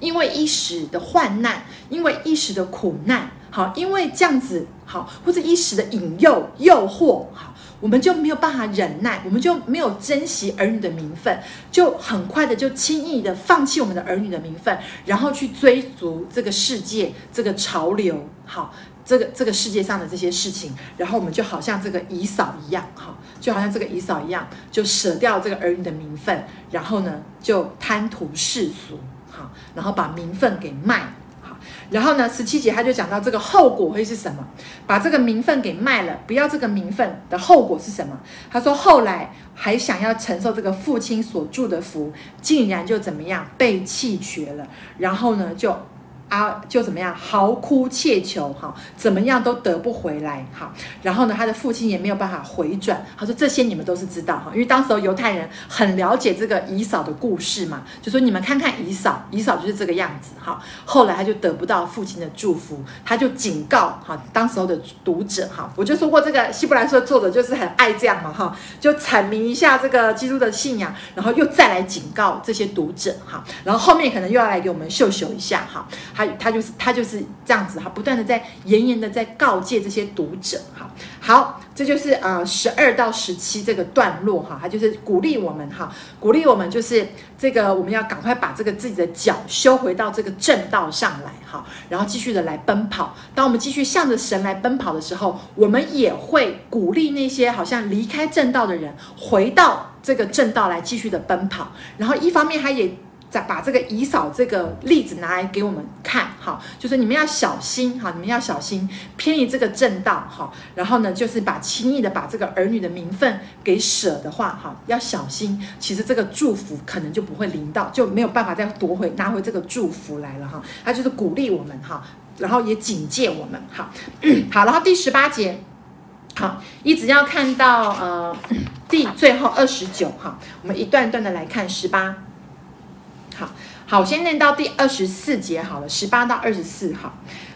因为一时的患难，因为一时的苦难，好，因为这样子，好，或者一时的引诱、诱惑，好，我们就没有办法忍耐，我们就没有珍惜儿女的名分，就很快的就轻易的放弃我们的儿女的名分，然后去追逐这个世界这个潮流，好。这个这个世界上的这些事情，然后我们就好像这个姨嫂一样，哈，就好像这个姨嫂一样，就舍掉这个儿女的名分，然后呢，就贪图世俗，哈，然后把名分给卖，哈，然后呢，十七节他就讲到这个后果会是什么？把这个名分给卖了，不要这个名分的后果是什么？他说后来还想要承受这个父亲所祝的福，竟然就怎么样被弃绝了，然后呢，就。啊，就怎么样，嚎哭切求，哈，怎么样都得不回来，哈。然后呢，他的父亲也没有办法回转。他说：“这些你们都是知道，哈，因为当时候犹太人很了解这个以扫的故事嘛，就说你们看看以扫，以扫就是这个样子，哈。后来他就得不到父亲的祝福，他就警告，哈，当时候的读者，哈，我就说过这个希伯来书的作者就是很爱这样嘛，哈，就阐明一下这个基督的信仰，然后又再来警告这些读者，哈，然后后面可能又要来给我们秀秀一下，哈。他他就是他就是这样子哈，不断的在严严的在告诫这些读者哈。好，这就是呃十二到十七这个段落哈，他就是鼓励我们哈，鼓励我们就是这个我们要赶快把这个自己的脚修回到这个正道上来哈，然后继续的来奔跑。当我们继续向着神来奔跑的时候，我们也会鼓励那些好像离开正道的人回到这个正道来继续的奔跑。然后一方面他也。再把这个以扫这个例子拿来给我们看，哈，就是你们要小心，哈，你们要小心偏离这个正道，哈，然后呢，就是把轻易的把这个儿女的名分给舍的话，哈，要小心，其实这个祝福可能就不会临到，就没有办法再夺回拿回这个祝福来了，哈，他就是鼓励我们，哈，然后也警戒我们，哈，好，然后第十八节，好，一直要看到呃第最后二十九，哈，我们一段段的来看十八。好好，我先念到第二十四节好了，十八到二十四号。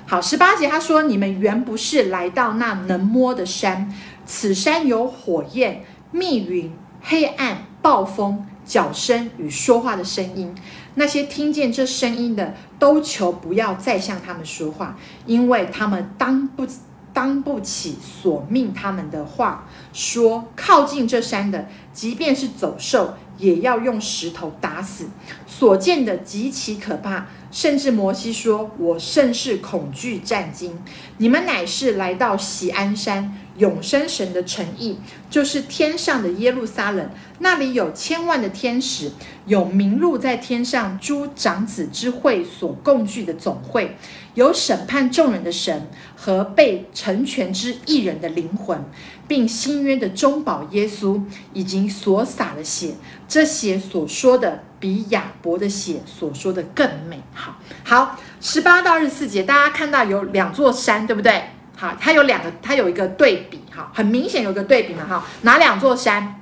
好，十八节他说：“你们原不是来到那能摸的山，此山有火焰、密云、黑暗、暴风、角声与说话的声音。那些听见这声音的，都求不要再向他们说话，因为他们当不当不起所命他们的话。说靠近这山的，即便是走兽。”也要用石头打死，所见的极其可怕，甚至摩西说：“我甚是恐惧战惊。”你们乃是来到喜安山，永生神的城邑，就是天上的耶路撒冷，那里有千万的天使，有名录在天上诸长子之会所共聚的总会，有审判众人的神和被成全之一人的灵魂。并新约的中保耶稣已经所洒的血，这血所说的比亚伯的血所说的更美好。好，十八到二十四节，大家看到有两座山，对不对？好，它有两个，它有一个对比，哈，很明显有个对比嘛，哈，哪两座山？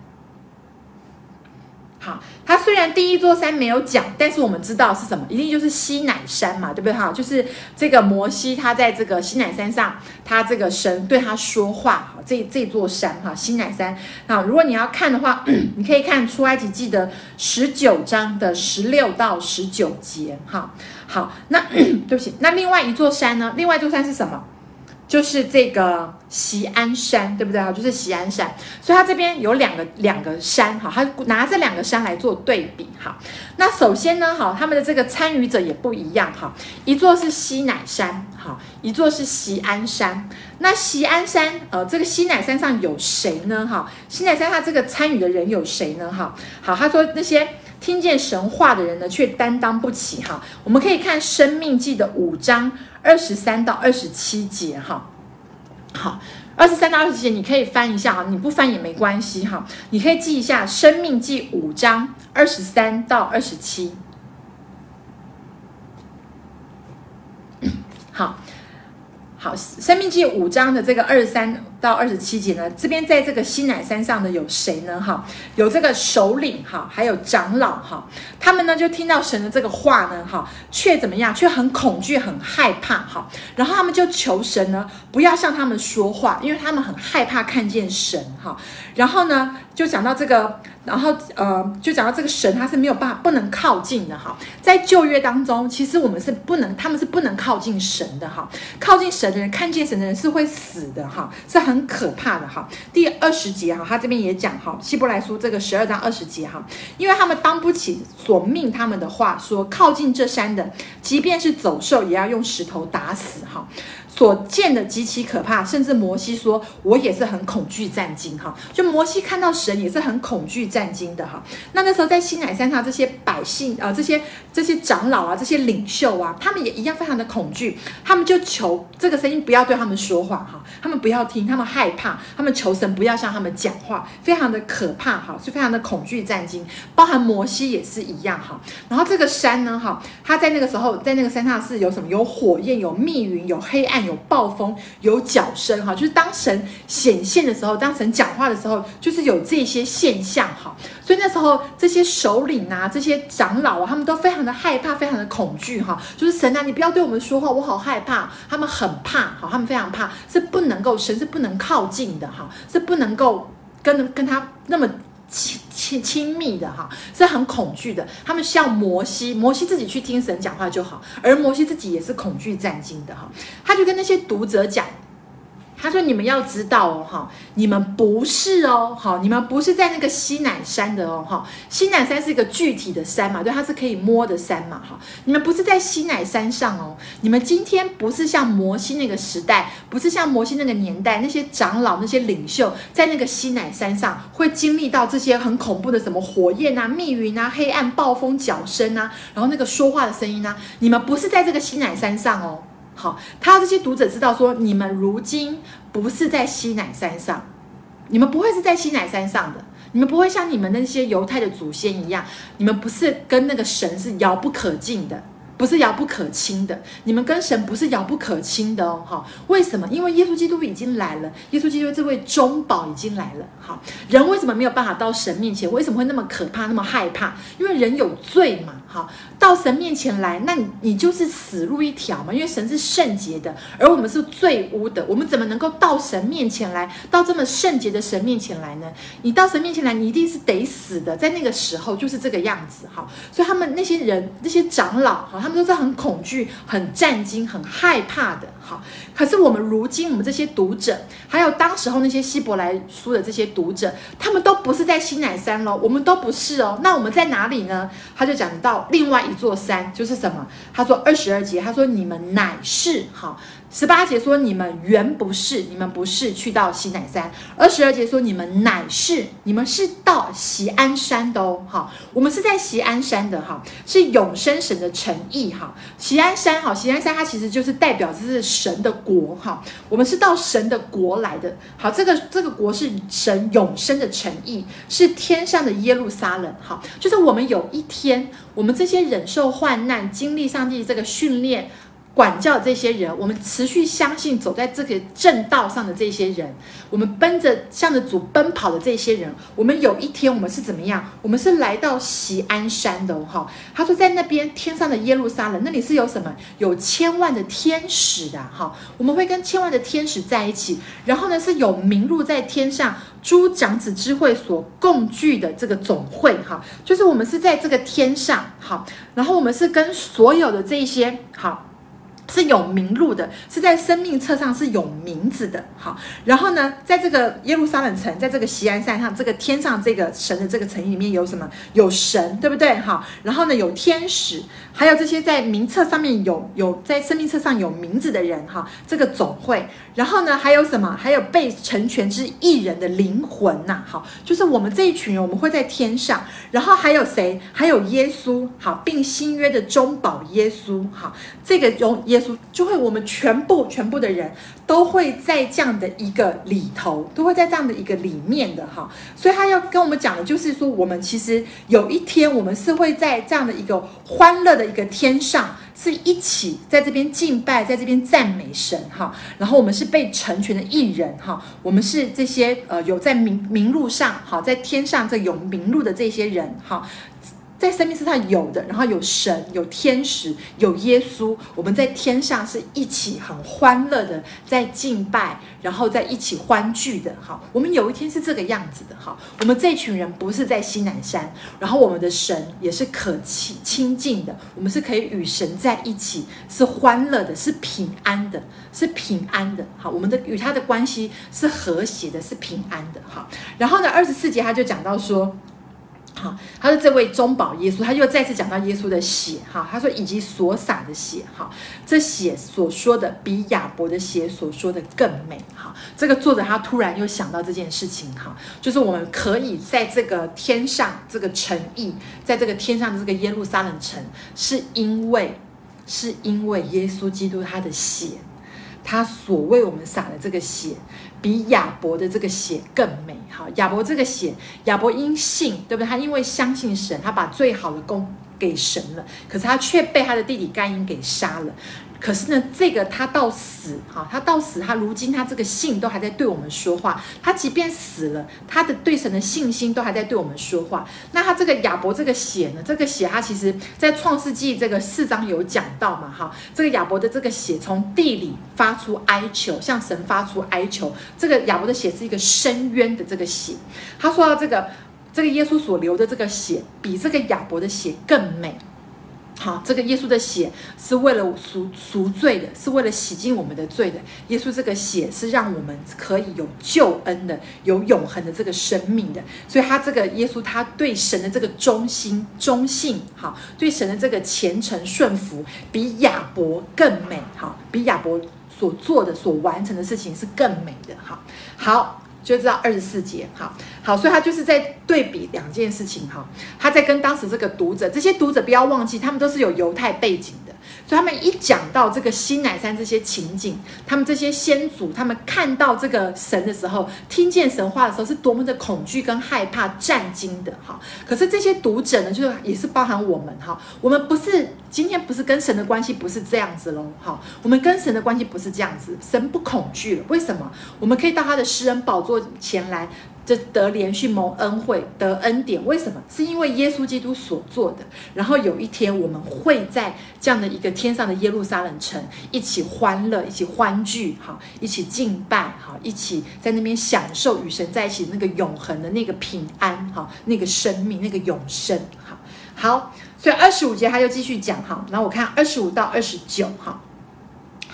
好，它虽然第一座山没有讲，但是我们知道是什么，一定就是西乃山嘛，对不对？哈，就是这个摩西他在这个西乃山上，他这个神对他说话，哈，这这座山哈，西乃山。那如果你要看的话，你可以看出埃及记的十九章的十六到十九节，哈。好，那 对不起，那另外一座山呢？另外一座山是什么？就是这个锡安山，对不对啊？就是锡安山，所以它这边有两个两个山，哈，他拿这两个山来做对比，哈。那首先呢，哈，他们的这个参与者也不一样，哈。一座是西乃山，哈，一座是锡安山。那锡安山，呃，这个西乃山上有谁呢？哈，西乃山他这个参与的人有谁呢？哈，好，他说那些听见神话的人呢，却担当不起，哈。我们可以看《生命记》的五章。二十三到二十七节，哈，好，二十三到二十七节，你可以翻一下啊，你不翻也没关系哈，你可以记一下《生命记》五章二十三到二十七，好。好，生命记五章的这个二十三到二十七节呢，这边在这个西乃山上的有谁呢？哈，有这个首领哈，还有长老哈，他们呢就听到神的这个话呢，哈，却怎么样？却很恐惧、很害怕哈。然后他们就求神呢，不要向他们说话，因为他们很害怕看见神哈。然后呢，就讲到这个。然后，呃，就讲到这个神，他是没有办法不能靠近的哈。在旧约当中，其实我们是不能，他们是不能靠近神的哈。靠近神的人，看见神的人是会死的哈，是很很可怕的哈。第二十节哈，他这边也讲哈，希伯来书这个十二章二十节哈，因为他们当不起所命他们的话，说靠近这山的，即便是走兽，也要用石头打死哈。所见的极其可怕，甚至摩西说：“我也是很恐惧战惊。”哈，就摩西看到神也是很恐惧战惊的哈。那那时候在西乃山上，这些百姓啊、这些这些长老啊，这些领袖啊，他们也一样非常的恐惧。他们就求这个声音不要对他们说话哈，他们不要听，他们害怕，他们求神不要向他们讲话，非常的可怕哈，是非常的恐惧战惊。包含摩西也是一样哈。然后这个山呢哈，他在那个时候在那个山上是有什么？有火焰，有密云，有黑暗。有暴风，有角声，哈，就是当神显现的时候，当神讲话的时候，就是有这些现象，哈。所以那时候这些首领啊，这些长老啊，他们都非常的害怕，非常的恐惧，哈。就是神啊，你不要对我们说话，我好害怕。他们很怕，哈，他们非常怕，是不能够，神是不能靠近的，哈，是不能够跟跟他那么亲亲亲密的哈，是很恐惧的。他们像摩西，摩西自己去听神讲话就好，而摩西自己也是恐惧战兢的哈。他就跟那些读者讲。他说：“你们要知道哦，哈，你们不是哦，好，你们不是在那个西乃山的哦，哈，西乃山是一个具体的山嘛，对，它是可以摸的山嘛，哈，你们不是在西乃山上哦，你们今天不是像摩西那个时代，不是像摩西那个年代，那些长老、那些领袖在那个西乃山上会经历到这些很恐怖的什么火焰啊、密云啊、黑暗、暴风、角声啊，然后那个说话的声音啊，你们不是在这个西乃山上哦。”好，他要这些读者知道说，你们如今不是在西乃山上，你们不会是在西乃山上的，你们不会像你们那些犹太的祖先一样，你们不是跟那个神是遥不可近的。不是遥不可亲的，你们跟神不是遥不可亲的哦，哈，为什么？因为耶稣基督已经来了，耶稣基督这位中保已经来了，好，人为什么没有办法到神面前？为什么会那么可怕，那么害怕？因为人有罪嘛，好，到神面前来，那你你就是死路一条嘛，因为神是圣洁的，而我们是罪污的，我们怎么能够到神面前来？到这么圣洁的神面前来呢？你到神面前来，你一定是得死的，在那个时候就是这个样子，哈，所以他们那些人，那些长老，哈。他们都是很恐惧、很战惊、很害怕的。好，可是我们如今，我们这些读者，还有当时候那些希伯来书的这些读者，他们都不是在西乃山喽，我们都不是哦。那我们在哪里呢？他就讲到另外一座山，就是什么？他说二十二节，他说你们乃是好。十八节说你们原不是，你们不是去到西乃山。二十二节说你们乃是，你们是到锡安山的哦。好，我们是在锡安山的哈，是永生神的诚意哈。锡安山哈，锡安山它其实就是代表这是神的国哈。我们是到神的国来的。好，这个这个国是神永生的诚意，是天上的耶路撒冷。好，就是我们有一天，我们这些忍受患难、经历上帝这个训练。管教这些人，我们持续相信走在这个正道上的这些人，我们奔着向着主奔跑的这些人，我们有一天我们是怎么样？我们是来到锡安山的哈。他说在那边天上的耶路撒冷，那里是有什么？有千万的天使的哈。我们会跟千万的天使在一起，然后呢是有名录在天上诸长子之会所共聚的这个总会哈，就是我们是在这个天上好，然后我们是跟所有的这些好。是有名录的，是在生命册上是有名字的。好，然后呢，在这个耶路撒冷城，在这个锡安山上，这个天上这个神的这个城里面有什么？有神，对不对？好，然后呢，有天使，还有这些在名册上面有有在生命册上有名字的人，哈，这个总会。然后呢，还有什么？还有被成全之艺人的灵魂呐。好，就是我们这一群人，我们会在天上。然后还有谁？还有耶稣，好，并新约的中保耶稣，好，这个中。耶稣就会，我们全部全部的人都会在这样的一个里头，都会在这样的一个里面的哈。所以他要跟我们讲的就是说，我们其实有一天，我们是会在这样的一个欢乐的一个天上，是一起在这边敬拜，在这边赞美神哈。然后我们是被成全的艺人哈，我们是这些呃有在名名录上哈，在天上这有名录的这些人哈。在生命册上有的，然后有神、有天使、有耶稣，我们在天上是一起很欢乐的在敬拜，然后在一起欢聚的。好，我们有一天是这个样子的。好，我们这群人不是在西南山，然后我们的神也是可亲亲近的，我们是可以与神在一起，是欢乐的，是平安的，是平安的。好，我们的与他的关系是和谐的，是平安的。好，然后呢，二十四节他就讲到说。好，他说这位中保耶稣，他又再次讲到耶稣的血，哈，他说以及所洒的血，哈，这血所说的比亚伯的血所说的更美，哈，这个作者他突然又想到这件事情，哈，就是我们可以在这个天上这个诚意，在这个天上的这个耶路撒冷城，是因为是因为耶稣基督他的血，他所为我们洒的这个血。比亚伯的这个血更美，好，亚伯这个血，亚伯因信，对不对？他因为相信神，他把最好的功给神了，可是他却被他的弟弟该隐给杀了。可是呢，这个他到死，哈，他到死，他如今他这个信都还在对我们说话。他即便死了，他的对神的信心都还在对我们说话。那他这个亚伯这个血呢？这个血他其实在创世纪这个四章有讲到嘛，哈，这个亚伯的这个血从地里发出哀求，向神发出哀求。这个亚伯的血是一个深渊的这个血。他说到这个。这个耶稣所流的这个血，比这个亚伯的血更美。好，这个耶稣的血是为了赎赎罪的，是为了洗净我们的罪的。耶稣这个血是让我们可以有救恩的，有永恒的这个生命的。所以他这个耶稣，他对神的这个忠心、忠信，好，对神的这个虔诚顺服，比亚伯更美。好，比亚伯所做的、所完成的事情是更美的。好，好。就知道二十四节，好好，所以他就是在对比两件事情，哈，他在跟当时这个读者，这些读者不要忘记，他们都是有犹太背景。所以他们一讲到这个西乃山这些情景，他们这些先祖，他们看到这个神的时候，听见神话的时候，是多么的恐惧跟害怕、战惊的哈。可是这些读者呢，就是也是包含我们哈，我们不是今天不是跟神的关系不是这样子喽哈，我们跟神的关系不是这样子，神不恐惧了，为什么？我们可以到他的施恩宝座前来。这得连续蒙恩惠，得恩典，为什么？是因为耶稣基督所做的。然后有一天，我们会在这样的一个天上的耶路撒冷城，一起欢乐，一起欢聚，好，一起敬拜，好，一起在那边享受与神在一起那个永恒的那个平安，好，那个生命，那个永生，好，好。所以二十五节他就继续讲，哈，然后我看二十五到二十九，哈。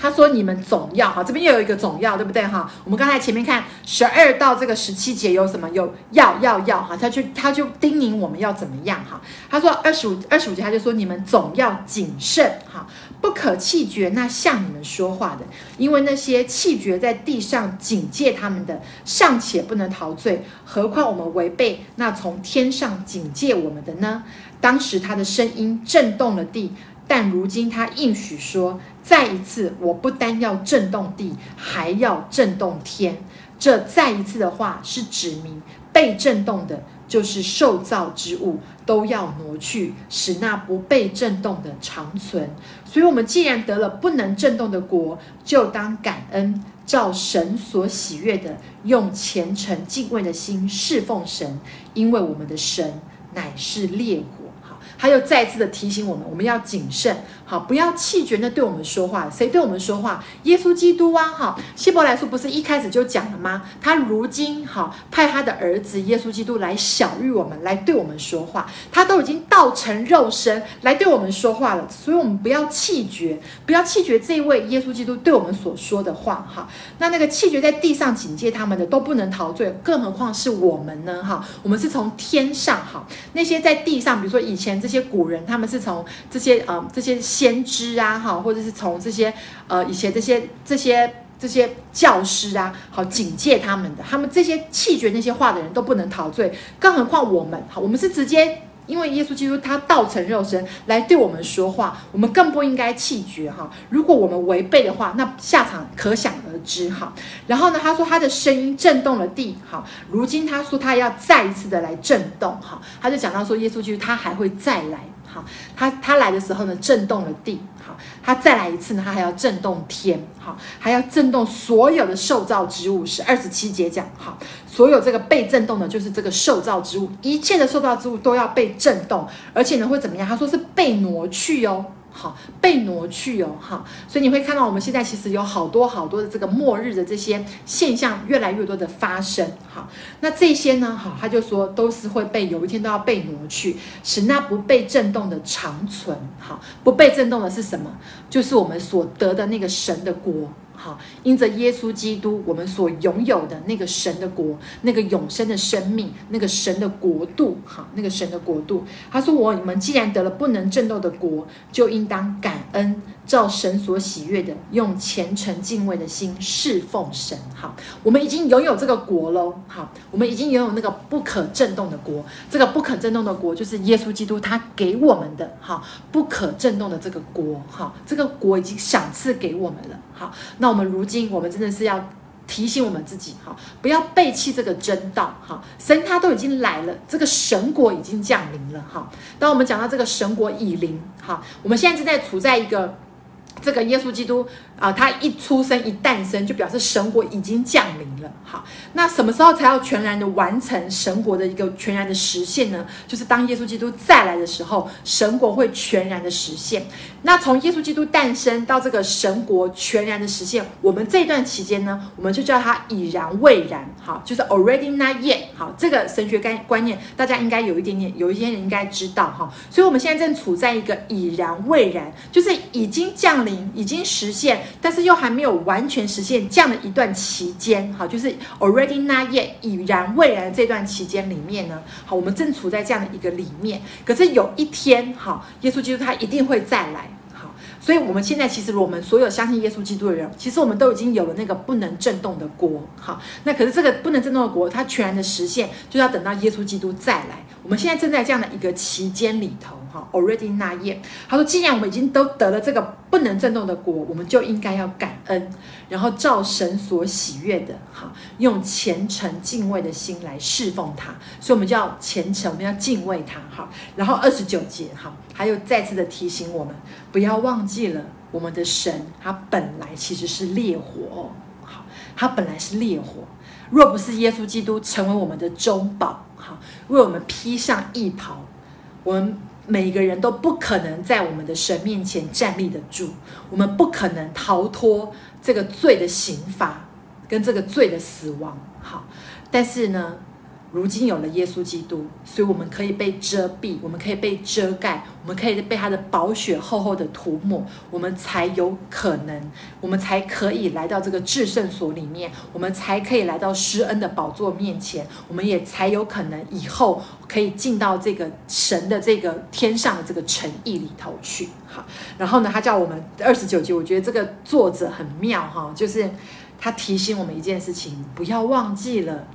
他说：“你们总要哈，这边又有一个总要，对不对哈？我们刚才前面看十二到这个十七节有什么？有要要要哈，他就他就叮咛我们要怎么样哈？他说二十五二十五节他就说你们总要谨慎哈，不可气绝那向你们说话的，因为那些气绝在地上警戒他们的，尚且不能陶醉，何况我们违背那从天上警戒我们的呢？当时他的声音震动了地。”但如今他应许说，再一次，我不单要震动地，还要震动天。这再一次的话是指明被震动的，就是受造之物都要挪去，使那不被震动的长存。所以，我们既然得了不能震动的国，就当感恩，照神所喜悦的，用虔诚敬畏的心侍奉神，因为我们的神乃是烈火。他又再次的提醒我们，我们要谨慎，好，不要气绝那对我们说话。谁对我们说话？耶稣基督啊，哈，希伯来书不是一开始就讲了吗？他如今好派他的儿子耶稣基督来晓諭我们，来对我们说话。他都已经道成肉身来对我们说话了，所以我们不要气绝，不要气绝这位耶稣基督对我们所说的话，哈。那那个气绝在地上警戒他们的都不能陶醉，更何况是我们呢？哈，我们是从天上，哈，那些在地上，比如说以前这。些古人，他们是从这些呃这些先知啊，哈，或者是从这些呃以前这些这些这些教师啊，好警戒他们的，他们这些弃绝那些话的人都不能陶醉，更何况我们，好，我们是直接。因为耶稣基督他道成肉身来对我们说话，我们更不应该弃绝哈。如果我们违背的话，那下场可想而知哈。然后呢，他说他的声音震动了地，好，如今他说他要再一次的来震动哈，他就讲到说耶稣基督他还会再来。好，他他来的时候呢，震动了地。好，他再来一次呢，他还要震动天。好，还要震动所有的受造之物。是二十七节讲，好，所有这个被震动的，就是这个受造之物，一切的受造之物都要被震动，而且呢，会怎么样？他说是被挪去哦。好，被挪去哦，哈，所以你会看到我们现在其实有好多好多的这个末日的这些现象越来越多的发生，好，那这些呢，好，他就说都是会被有一天都要被挪去，使那不被震动的长存，好，不被震动的是什么？就是我们所得的那个神的国。好，因着耶稣基督，我们所拥有的那个神的国，那个永生的生命，那个神的国度，哈，那个神的国度。他说：“我你们既然得了不能震动的国，就应当感恩。”照神所喜悦的，用虔诚敬畏的心侍奉神。好，我们已经拥有这个国喽。好，我们已经拥有那个不可震动的国。这个不可震动的国，就是耶稣基督他给我们的。好，不可震动的这个国。好，这个国已经赏赐给我们了。好，那我们如今，我们真的是要提醒我们自己，好，不要背弃这个真道。好，神他都已经来了，这个神国已经降临了。好，当我们讲到这个神国已临，好，我们现在正在处在一个。这个耶稣基督啊、他一出生一诞生，就表示神国已经降临了。好，那什么时候才要全然的完成神国的一个全然的实现呢？就是当耶稣基督再来的时候，神国会全然的实现。那从耶稣基督诞生到这个神国全然的实现，我们这段期间呢，我们就叫它已然未然。好，就是 already not yet。好，这个神学概观念，大家应该有一点点，有一些人应该知道哈。所以，我们现在正处在一个已然未然，就是已经降临。已经实现，但是又还没有完全实现这样的一段期间，好，就是 already not yet 已然未然这段期间里面呢，好，我们正处在这样的一个里面。可是有一天，好，耶稣基督他一定会再来，好，所以我们现在其实我们所有相信耶稣基督的人，其实我们都已经有了那个不能震动的国，好，那可是这个不能震动的国，它全然的实现，就要等到耶稣基督再来。我们现在正在这样的一个期间里头。好，already not yet。他说：“既然我们已经都得了这个不能震动的国，我们就应该要感恩，然后照神所喜悦的，好，用虔诚敬畏的心来侍奉他。所以，我们就要虔诚，我们要敬畏他。好，然后二十九节，好，还有再次的提醒我们，不要忘记了我们的神，他本来其实是烈火，好，他本来是烈火。若不是耶稣基督成为我们的中保，好，为我们披上义袍，我们。”每个人都不可能在我们的神面前站立得住，我们不可能逃脱这个罪的刑罚跟这个罪的死亡。好，但是呢，如今有了耶稣基督，所以我们可以被遮蔽，我们可以被遮盖，我们可以被他的宝血厚厚的涂抹，我们才有可能，我们才可以来到这个至圣所里面，我们才可以来到施恩的宝座面前，我们也才有可能以后可以进到这个神的这个天上的这个诚意里头去。好，然后呢，他叫我们二十九节，我觉得这个作者很妙哈，就是他提醒我们一件事情，不要忘记了。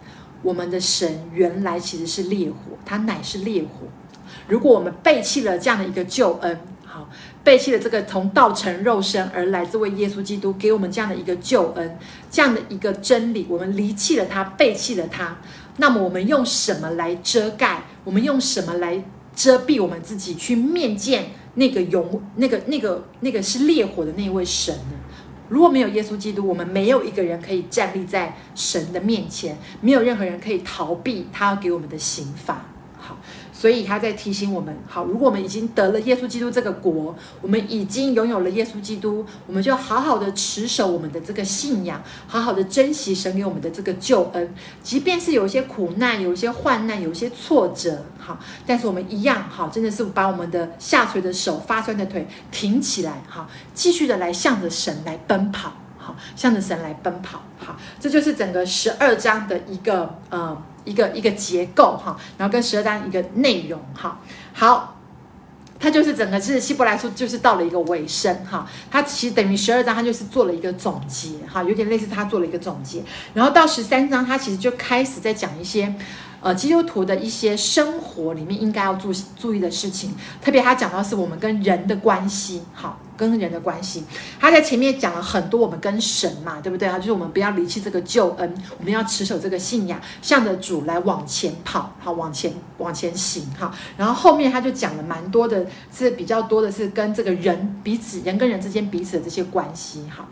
我们的神原来其实是烈火，他乃是烈火。如果我们背弃了这样的一个救恩，好，背弃了这个从道成肉身而来这位耶稣基督给我们这样的一个救恩，这样的一个真理，我们离弃了他，背弃了他，那么我们用什么来遮盖？我们用什么来遮蔽我们自己，去面见那个永那个那个那个是烈火的那位神呢？如果没有耶稣基督，我们没有一个人可以站立在神的面前，没有任何人可以逃避他要给我们的刑罚。好。所以他在提醒我们：好，如果我们已经得了耶稣基督这个国，我们已经拥有了耶稣基督，我们就好好的持守我们的这个信仰，好好的珍惜神给我们的这个救恩。即便是有一些苦难，有一些患难，有一些挫折，好，但是我们一样，好，真的是把我们的下垂的手、发酸的腿挺起来，好，继续的来向着神来奔跑，好，向着神来奔跑，好，这就是整个十二章的一个呃。一个一个结构哈，然后跟十二章一个内容哈，好，它就是整个是希伯来书，就是到了一个尾声哈，它其实等于十二章，它就是做了一个总结哈，有点类似它做了一个总结，然后到十三章，它其实就开始在讲一些。呃，基督徒的一些生活里面应该要注注意的事情，特别他讲到是我们跟人的关系，好，跟人的关系。他在前面讲了很多我们跟神嘛，对不对啊？就是我们不要离弃这个救恩，我们要持守这个信仰，向着主来往前跑，好，往前往前行，哈。然后后面他就讲了蛮多的，是比较多的是跟这个人彼此，人跟人之间彼此的这些关系，哈。